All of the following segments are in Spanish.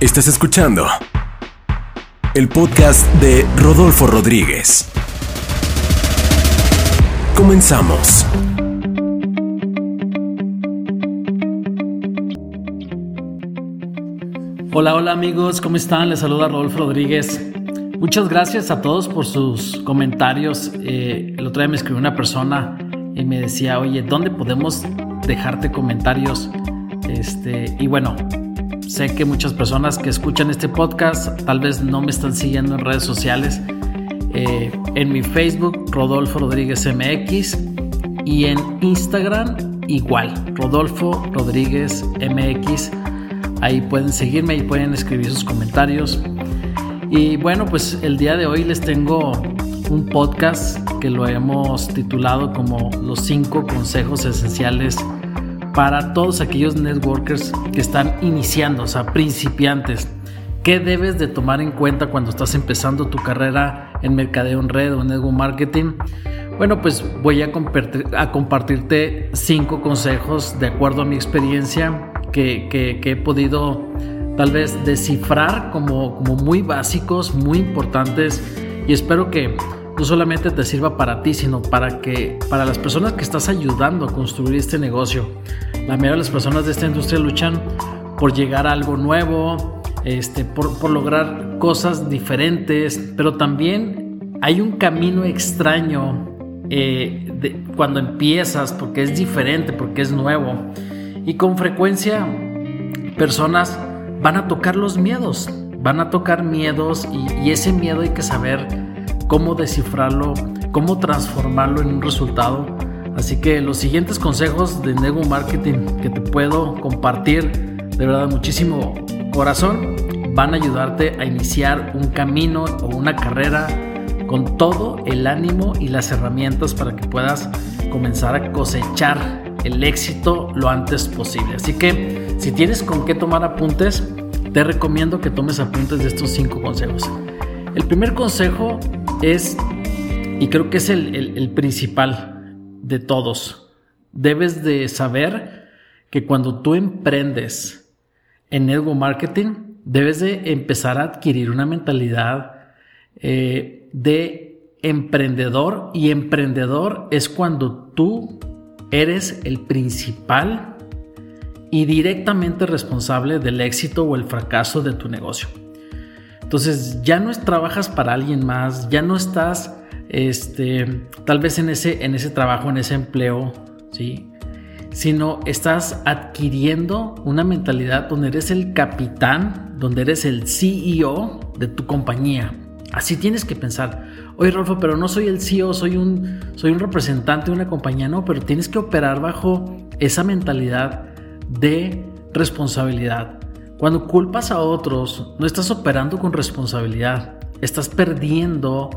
Estás escuchando el podcast de Rodolfo Rodríguez. Comenzamos. Hola, hola amigos, ¿cómo están? Les saluda Rodolfo Rodríguez. Muchas gracias a todos por sus comentarios. Eh, el otro día me escribió una persona y me decía, oye, ¿dónde podemos dejarte comentarios? Este, y bueno, sé que muchas personas que escuchan este podcast tal vez no me están siguiendo en redes sociales. Eh, en mi Facebook, Rodolfo Rodríguez MX, y en Instagram, igual, Rodolfo Rodríguez MX. Ahí pueden seguirme y pueden escribir sus comentarios. Y bueno, pues el día de hoy les tengo un podcast que lo hemos titulado como los cinco consejos esenciales para todos aquellos networkers que están iniciando, o sea, principiantes. ¿Qué debes de tomar en cuenta cuando estás empezando tu carrera en mercadeo en red o en network marketing? Bueno, pues voy a, a compartirte cinco consejos de acuerdo a mi experiencia que, que, he podido tal vez descifrar como, como muy básicos, muy importantes y espero que no solamente te sirva para ti, sino para que para las personas que estás ayudando a construir este negocio. La mayoría de las personas de esta industria luchan por llegar a algo nuevo, este, por, por lograr cosas diferentes, pero también hay un camino extraño eh, de, cuando empiezas, porque es diferente, porque es nuevo. Y con frecuencia personas van a tocar los miedos, van a tocar miedos y, y ese miedo hay que saber cómo descifrarlo, cómo transformarlo en un resultado. Así que los siguientes consejos de Nego Marketing que te puedo compartir de verdad muchísimo corazón van a ayudarte a iniciar un camino o una carrera con todo el ánimo y las herramientas para que puedas comenzar a cosechar el éxito lo antes posible. Así que si tienes con qué tomar apuntes, te recomiendo que tomes apuntes de estos cinco consejos. El primer consejo es, y creo que es el, principal de todos, debes de saber que cuando tú emprendes en network marketing, debes de empezar a adquirir una mentalidad eh, de emprendedor y emprendedor es cuando tú eres el principal y directamente responsable del éxito o el fracaso de tu negocio. Entonces ya no trabajas para alguien más, ya no estás este, tal vez en ese, en ese trabajo, en ese empleo, ¿sí? sino estás adquiriendo una mentalidad donde eres el capitán, donde eres el CEO de tu compañía. Así tienes que pensar. Oye, Rolfo, pero no soy el CEO, soy un, soy un representante de una compañía. No, pero tienes que operar bajo esa mentalidad de responsabilidad. Cuando culpas a otros, no estás operando con responsabilidad, estás perdiendo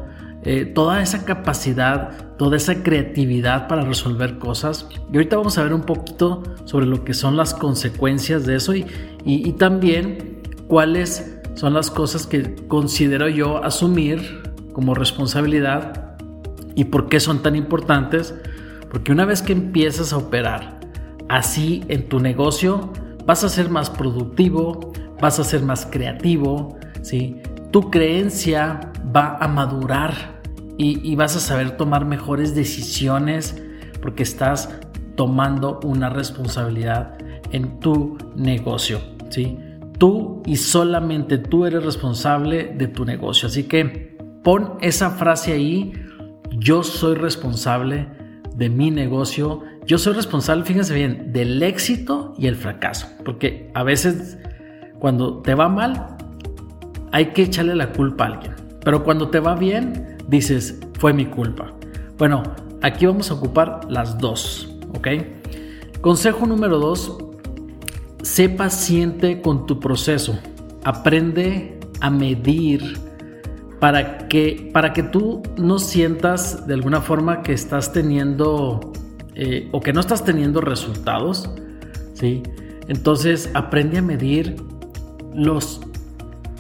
eh, toda esa capacidad, toda esa creatividad para resolver cosas. Y ahorita vamos a ver un poquito sobre lo que son las consecuencias de eso y, y también cuáles son las cosas que considero yo asumir como responsabilidad y por qué son tan importantes. Porque una vez que empiezas a operar así en tu negocio, vas a ser más productivo, vas a ser más creativo, ¿sí? tu creencia va a madurar y, vas a saber tomar mejores decisiones porque estás tomando una responsabilidad en tu negocio. ¿sí? Tú y solamente tú eres responsable de tu negocio. Así que pon esa frase ahí, yo soy responsable de mi negocio yo soy responsable, fíjense bien, del éxito y el fracaso. Porque a veces cuando te va mal, hay que echarle la culpa a alguien. Pero cuando te va bien, dices, fue mi culpa. Bueno, aquí vamos a ocupar las dos, ¿ok? Consejo número dos, sé paciente con tu proceso. Aprende a medir para que, para que tú no sientas de alguna forma que estás teniendo eh, o que no estás teniendo resultados, ¿sí? Entonces aprende a medir los,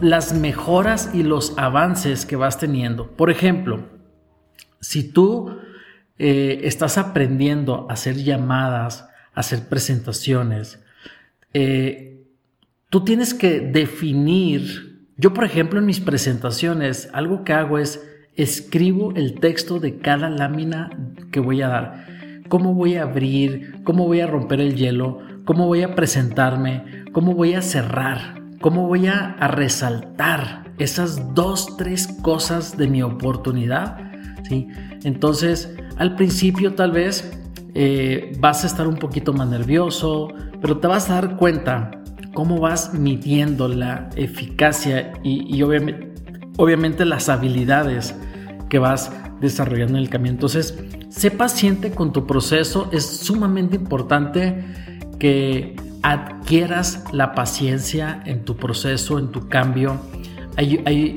las mejoras y los avances que vas teniendo. Por ejemplo, si tú eh, estás aprendiendo a hacer llamadas, a hacer presentaciones, eh, tú tienes que definir, yo por ejemplo en mis presentaciones, algo que hago es escribo el texto de cada lámina que voy a dar. Cómo voy a abrir, cómo voy a romper el hielo, cómo voy a presentarme, cómo voy a cerrar, cómo voy a, resaltar esas dos, tres cosas de mi oportunidad. ¿sí? Entonces, al principio tal vez eh, vas a estar un poquito más nervioso, pero te vas a dar cuenta cómo vas midiendo la eficacia y, obviamente, obviamente las habilidades que vas desarrollando en el camino. Entonces, sé paciente con tu proceso. Es sumamente importante que adquieras la paciencia en tu proceso, en tu cambio.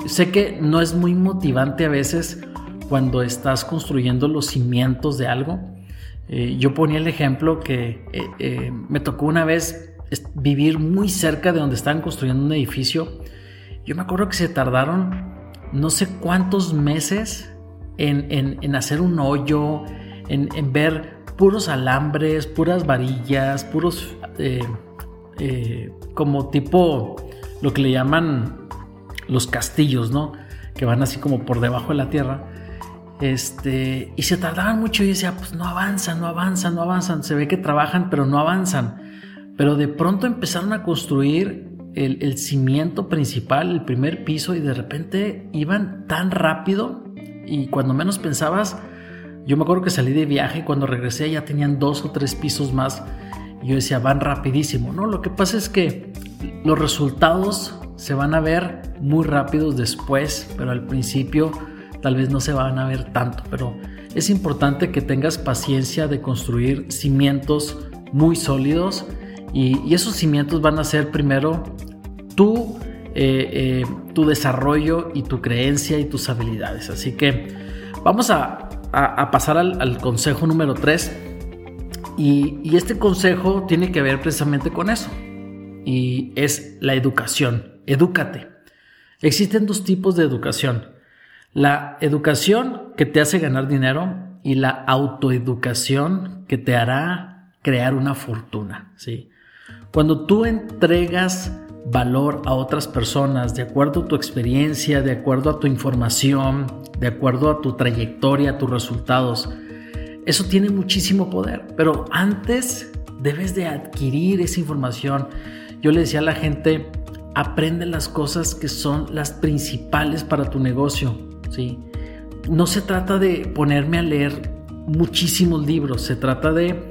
sé que no es muy motivante a veces cuando estás construyendo los cimientos de algo. Eh, yo ponía el ejemplo que eh, eh, me tocó una vez vivir muy cerca de donde estaban construyendo un edificio. Yo me acuerdo que se tardaron no sé cuántos meses en, hacer un hoyo, en, en ver puros alambres, puras varillas, puros eh, eh, como tipo lo que le llaman los castillos, ¿no? Que van así como por debajo de la tierra. Este, y se tardaban mucho y decía, pues no avanzan, no avanzan, no avanzan. Se ve que trabajan, pero no avanzan. Pero de pronto empezaron a construir el, el cimiento principal, el primer piso, y de repente iban tan rápido y cuando menos pensabas, yo me acuerdo que salí de viaje y cuando regresé ya tenían dos o tres pisos más. Y yo decía, van rapidísimo. No, lo que pasa es que los resultados se van a ver muy rápidos después, pero al principio tal vez no se van a ver tanto. Pero es importante que tengas paciencia de construir cimientos muy sólidos y, esos cimientos van a ser primero tu, eh, eh, tu desarrollo y tu creencia y tus habilidades. Así que vamos a pasar al, consejo número 3. Y, este consejo tiene que ver precisamente con eso. Y es la educación. Edúcate. Existen dos tipos de educación. La educación que te hace ganar dinero y la autoeducación que te hará crear una fortuna. ¿sí? Cuando tú entregas valor a otras personas de acuerdo a tu experiencia, de acuerdo a tu información, de acuerdo a tu trayectoria, a tus resultados. Eso tiene muchísimo poder, pero antes debes de adquirir esa información. Yo le decía a la gente, aprende las cosas que son las principales para tu negocio, ¿sí? No se trata de ponerme a leer muchísimos libros, se trata de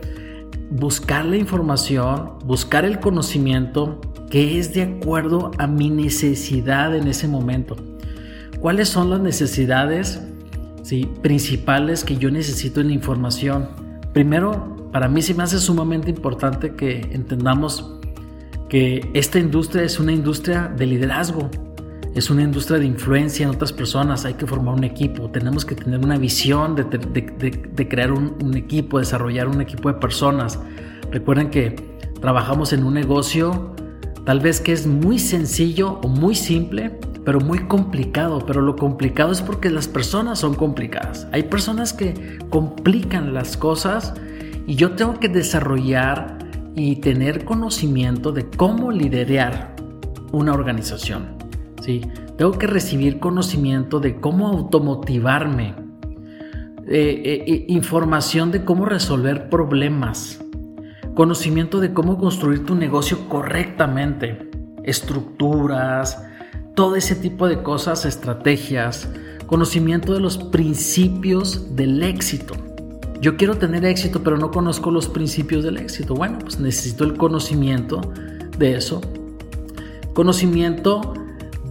buscar la información, buscar el conocimiento que es de acuerdo a mi necesidad en ese momento. ¿Cuáles son las necesidades ¿sí? principales que yo necesito en la información? Primero, para mí se me hace sumamente importante que entendamos que esta industria es una industria de liderazgo, es una industria de influencia en otras personas, hay que formar un equipo, tenemos que tener una visión de, crear un, un, equipo, desarrollar un equipo de personas. Recuerden que trabajamos en un negocio tal vez que es muy sencillo o muy simple, pero muy complicado. Pero lo complicado es porque las personas son complicadas. Hay personas que complican las cosas y yo tengo que desarrollar y tener conocimiento de cómo liderar una organización. ¿sí? Tengo que recibir conocimiento de cómo automotivarme, eh, eh, eh, información de cómo resolver problemas, conocimiento de cómo construir tu negocio correctamente, estructuras, todo ese tipo de cosas, estrategias, conocimiento de los principios del éxito. Yo quiero tener éxito, pero no conozco los principios del éxito. Bueno, pues necesito el conocimiento de eso. Conocimiento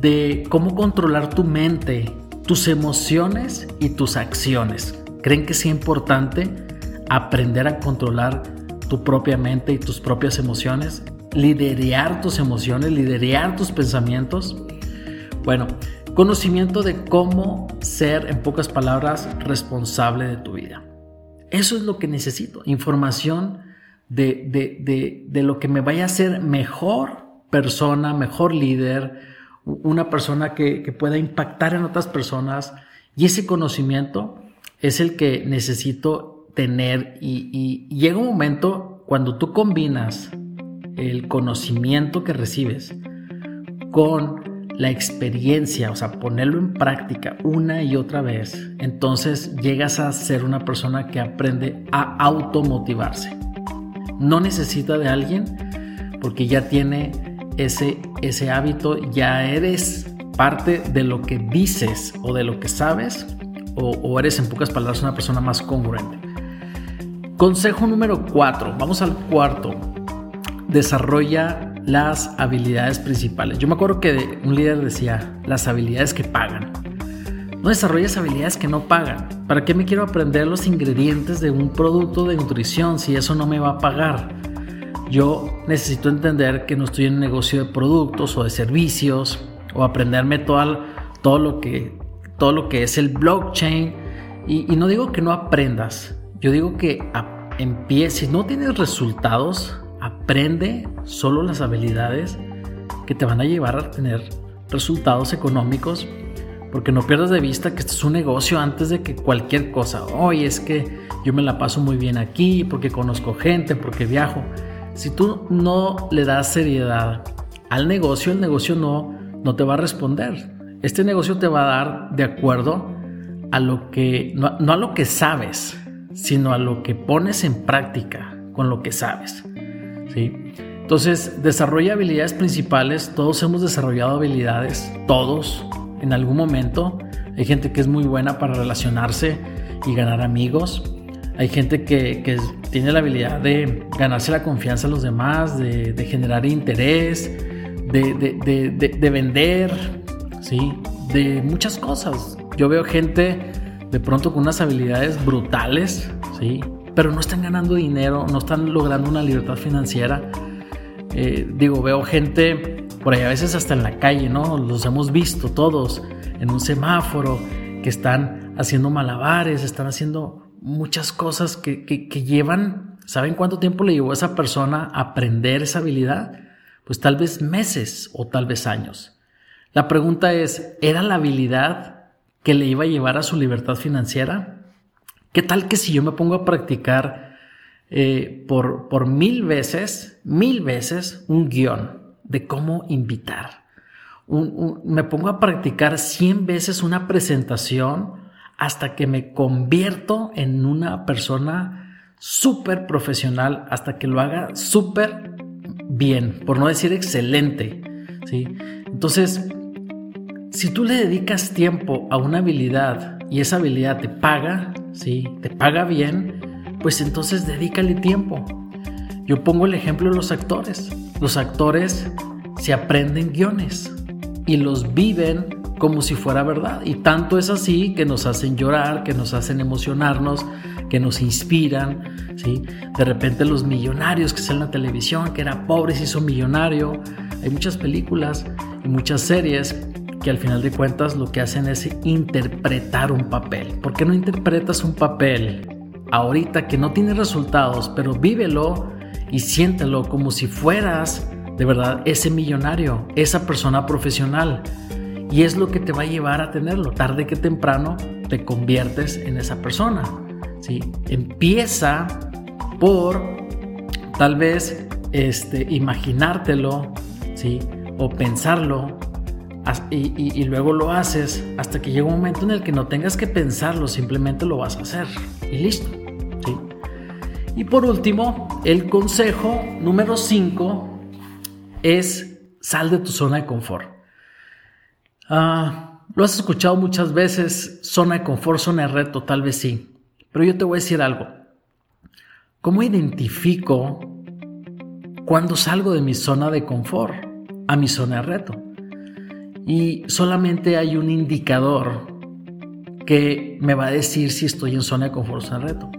de cómo controlar tu mente, tus emociones y tus acciones. ¿Creen que sea importante aprender a controlar tu propia mente y tus propias emociones? Liderear tus emociones, liderear tus pensamientos. Bueno, conocimiento de cómo ser, en pocas palabras, responsable de tu vida. Eso es lo que necesito, información de, lo que me vaya a hacer mejor persona, mejor líder, una persona que, pueda impactar en otras personas. Y ese conocimiento es el que necesito tener y, llega un momento cuando tú combinas el conocimiento que recibes con la experiencia, o sea, ponerlo en práctica una y otra vez, entonces llegas a ser una persona que aprende a automotivarse. No necesita de alguien porque ya tiene ese, ese hábito, ya eres parte de lo que dices o de lo que sabes o, o eres en pocas palabras una persona más congruente. Consejo número 4, vamos al cuarto. Desarrolla las habilidades principales. Yo me acuerdo que un líder decía, las habilidades que pagan. No desarrolles habilidades que no pagan. ¿Para qué me quiero aprender los ingredientes de un producto de nutrición si eso no me va a pagar? Yo necesito entender que no estoy en un negocio de productos o de servicios o aprenderme todo, todo, lo, que, todo lo que es el blockchain. Y, y no digo que no aprendas, yo digo que empiece, si no tienes resultados, aprende solo las habilidades que te van a llevar a tener resultados económicos, porque no pierdas de vista que esto es un negocio antes de que cualquier cosa. Hoy es que yo me la paso muy bien aquí, porque conozco gente, porque viajo. Si tú no le das seriedad al negocio, el negocio no, no te va a responder. Este negocio te va a dar de acuerdo a lo que, no a lo que sabes, sino a lo que pones en práctica con lo que sabes. ¿sí? Entonces, desarrolla habilidades principales. Todos hemos desarrollado habilidades, todos, en algún momento. Hay gente que es muy buena para relacionarse y ganar amigos. Hay gente que, que tiene la habilidad de ganarse la confianza de los demás, de, de generar interés, de, de, de, vender, ¿sí? de muchas cosas. Yo veo gente de pronto con unas habilidades brutales, ¿sí? Pero no están ganando dinero, no están logrando una libertad financiera. Eh, digo, veo gente por ahí a veces hasta en la calle, ¿no? Los hemos visto todos en un semáforo que están haciendo malabares, están haciendo muchas cosas que, llevan, ¿saben cuánto tiempo le llevó a esa persona aprender esa habilidad? Pues tal vez meses o tal vez años. La pregunta es, ¿era la habilidad que le iba a llevar a su libertad financiera? ¿Qué tal que si yo me pongo a practicar eh, por, por mil veces, mil veces un guion de cómo invitar? me pongo a practicar cien veces una presentación hasta que me convierto en una persona súper profesional, hasta que lo haga súper bien, por no decir excelente. ¿sí? Entonces, si tú le dedicas tiempo a una habilidad y esa habilidad te paga, ¿sí? Te paga bien, pues entonces dedícale tiempo. Yo pongo el ejemplo de los actores. Los actores se aprenden guiones y los viven como si fuera verdad. Y tanto es así que nos hacen llorar, que nos hacen emocionarnos, que nos inspiran. ¿sí? De repente los millonarios que salen en la televisión, que era pobre se hizo millonario. Hay muchas películas y muchas series que al final de cuentas lo que hacen es interpretar un papel. ¿Por qué no interpretas un papel ahorita que no tiene resultados, pero vívelo y siéntelo como si fueras de verdad ese millonario, esa persona profesional? Y es lo que te va a llevar a tenerlo. Tarde que temprano te conviertes en esa persona. ¿sí? Empieza por tal vez este, imaginártelo ¿sí? o pensarlo y, luego lo haces hasta que llega un momento en el que no tengas que pensarlo, simplemente lo vas a hacer y listo. Y por último, el consejo número 5 es sal de tu zona de confort. Ah, lo has escuchado muchas veces, zona de confort, zona de reto, tal vez sí. Pero yo te voy a decir algo. ¿Cómo identifico cuando salgo de mi zona de confort a mi zona de reto? Y solamente hay un indicador que me va a decir si estoy en zona de confort o en reto.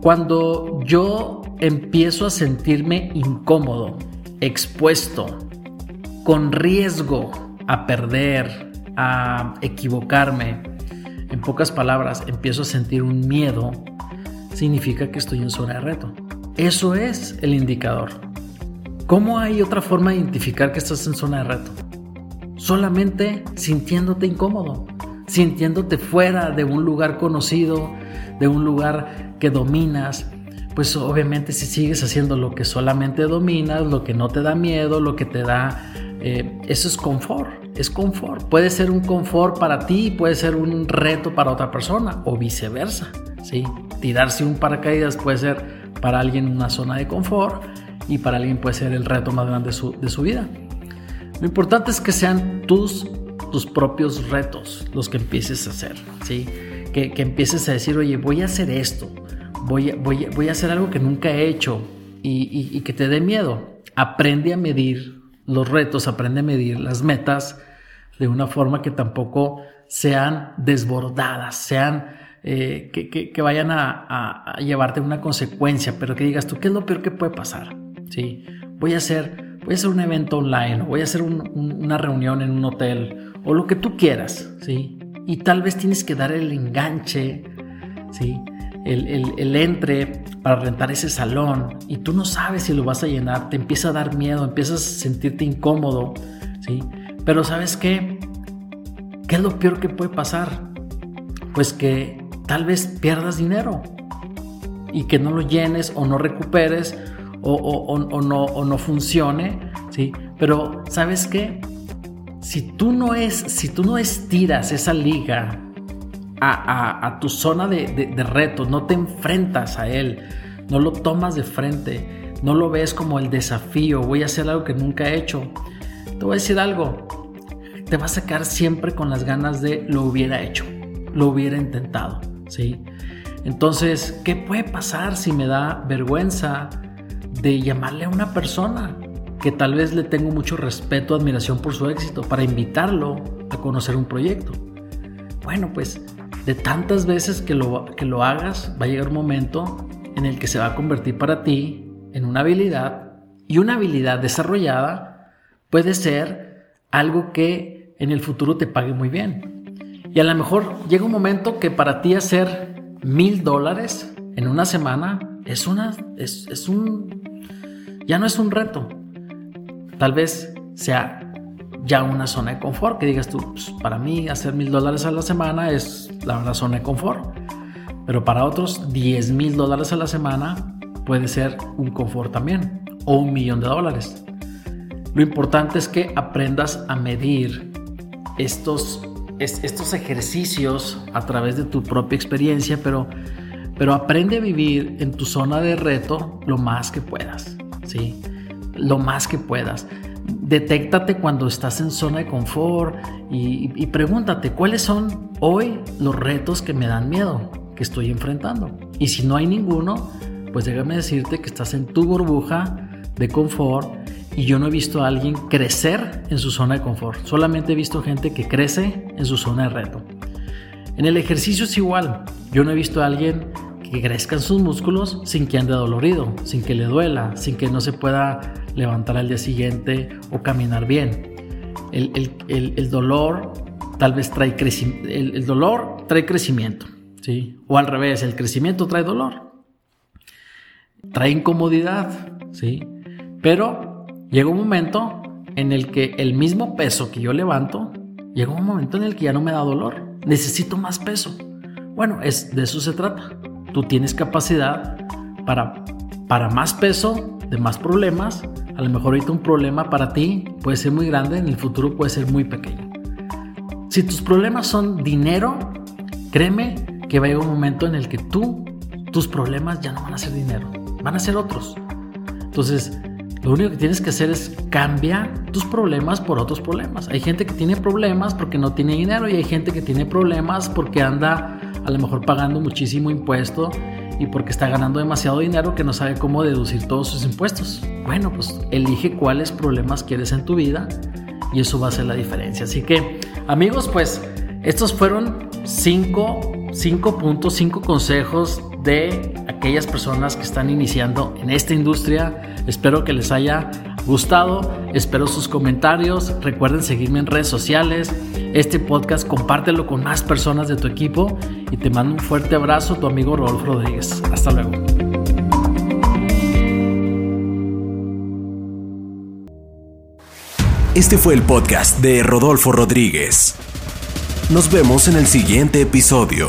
Cuando yo empiezo a sentirme incómodo, expuesto, con riesgo a perder, a equivocarme, en pocas palabras, empiezo a sentir un miedo, significa que estoy en zona de reto. Eso es el indicador. ¿Cómo hay otra forma de identificar que estás en zona de reto? Solamente sintiéndote incómodo, sintiéndote fuera de un lugar conocido, de un lugar que dominas. pues obviamente si sigues haciendo lo que solamente dominas, lo que no te da miedo, lo que te da, eh, eso es confort, es confort. Puede ser un confort para ti, puede ser un reto para otra persona o viceversa, ¿sí? Tirarse un paracaídas puede ser para alguien una zona de confort y para alguien puede ser el reto más grande de su, de su vida. Lo importante es que sean tus, tus propios retos los que empieces a hacer, ¿sí? Que, que empieces a decir, oye, voy a hacer esto, voy a, voy, a hacer algo que nunca he hecho y, que te dé miedo. Aprende a medir los retos, aprende a medir las metas de una forma que tampoco sean desbordadas, sean eh, que, vayan a, llevarte una consecuencia, pero que digas tú, ¿qué es lo peor que puede pasar? ¿Sí? Voy a hacer, voy a hacer un evento online, voy a hacer una reunión en un hotel, o lo que tú quieras, ¿sí? Y tal vez tienes que dar el enganche, ¿sí? el, entre para rentar ese salón y tú no sabes si lo vas a llenar, te empieza a dar miedo, empiezas a sentirte incómodo, ¿sí? Pero ¿sabes qué? ¿Qué es lo peor que puede pasar? Pues que tal vez pierdas dinero y que no lo llenes o no recuperes o, no, o funcione, ¿sí? Pero ¿sabes qué? Si tú no es, si tú no estiras esa liga a, tu zona de, de, retos, no te enfrentas a él, no lo tomas de frente, no lo ves como el desafío, voy a hacer algo que nunca he hecho. Te voy a decir algo, te vas a quedar siempre con las ganas de lo hubiera hecho, lo hubiera intentado, ¿sí? Entonces, ¿qué puede pasar si me da vergüenza de llamarle a una persona que tal vez le tengo mucho respeto, admiración por su éxito, para invitarlo a conocer un proyecto? Bueno, pues de tantas veces que lo, que lo hagas, va a llegar un momento en el que se va a convertir para ti en una habilidad y una habilidad desarrollada puede ser algo que en el futuro te pague muy bien. Y a lo mejor llega un momento que para ti hacer mil dólares en una semana es una, es, es un, ya no es un reto. Tal vez sea ya una zona de confort, que digas tú, pues, para mí hacer mil dólares a la semana es la verdad zona de confort, pero para otros 10 mil dólares a la semana puede ser un confort también, o un millón de dólares. Lo importante es que aprendas a medir estos, estos ejercicios a través de tu propia experiencia, pero, pero aprende a vivir en tu zona de reto lo más que puedas, ¿sí? Lo más que puedas detéctate cuando estás en zona de confort y, pregúntate cuáles son hoy los retos que me dan miedo, que estoy enfrentando. Y si no hay ninguno, pues déjame decirte que estás en tu burbuja de confort y yo no he visto a alguien crecer en su zona de confort. Solamente he visto gente que crece en su zona de reto. En el ejercicio es igual. Yo no he visto a alguien que crezcan sus músculos sin que ande dolorido, sin que le duela, sin que no se pueda levantar al día siguiente o caminar bien. El, dolor tal vez trae crecimiento, el, dolor trae crecimiento, ¿sí? O al revés, el crecimiento trae dolor. Trae incomodidad, ¿sí? Pero llega un momento en el que el mismo peso que yo levanto, llega un momento en el que ya no me da dolor. Necesito más peso. Bueno, es, de eso se trata. Tú tienes capacidad para, para más peso, de más problemas, a lo mejor ahorita un problema para ti puede ser muy grande, en el futuro puede ser muy pequeño. Si tus problemas son dinero, créeme que va a llegar un momento en el que tú, tus problemas ya no van a ser dinero, van a ser otros. Entonces, lo único que tienes que hacer es cambiar tus problemas por otros problemas. Hay gente que tiene problemas porque no tiene dinero y hay gente que tiene problemas porque anda a lo mejor pagando muchísimo impuesto y porque está ganando demasiado dinero que no sabe cómo deducir todos sus impuestos. Bueno, pues elige cuáles problemas quieres en tu vida y eso va a ser la diferencia. Así que, amigos, pues estos fueron cinco, cinco puntos, cinco consejos de aquellas personas que están iniciando en esta industria. Espero que les haya gustado, espero sus comentarios, recuerden seguirme en redes sociales, este podcast compártelo con más personas de tu equipo y te mando un fuerte abrazo, tu amigo Rodolfo Rodríguez. Hasta luego. Este fue el podcast de Rodolfo Rodríguez. Nos vemos en el siguiente episodio.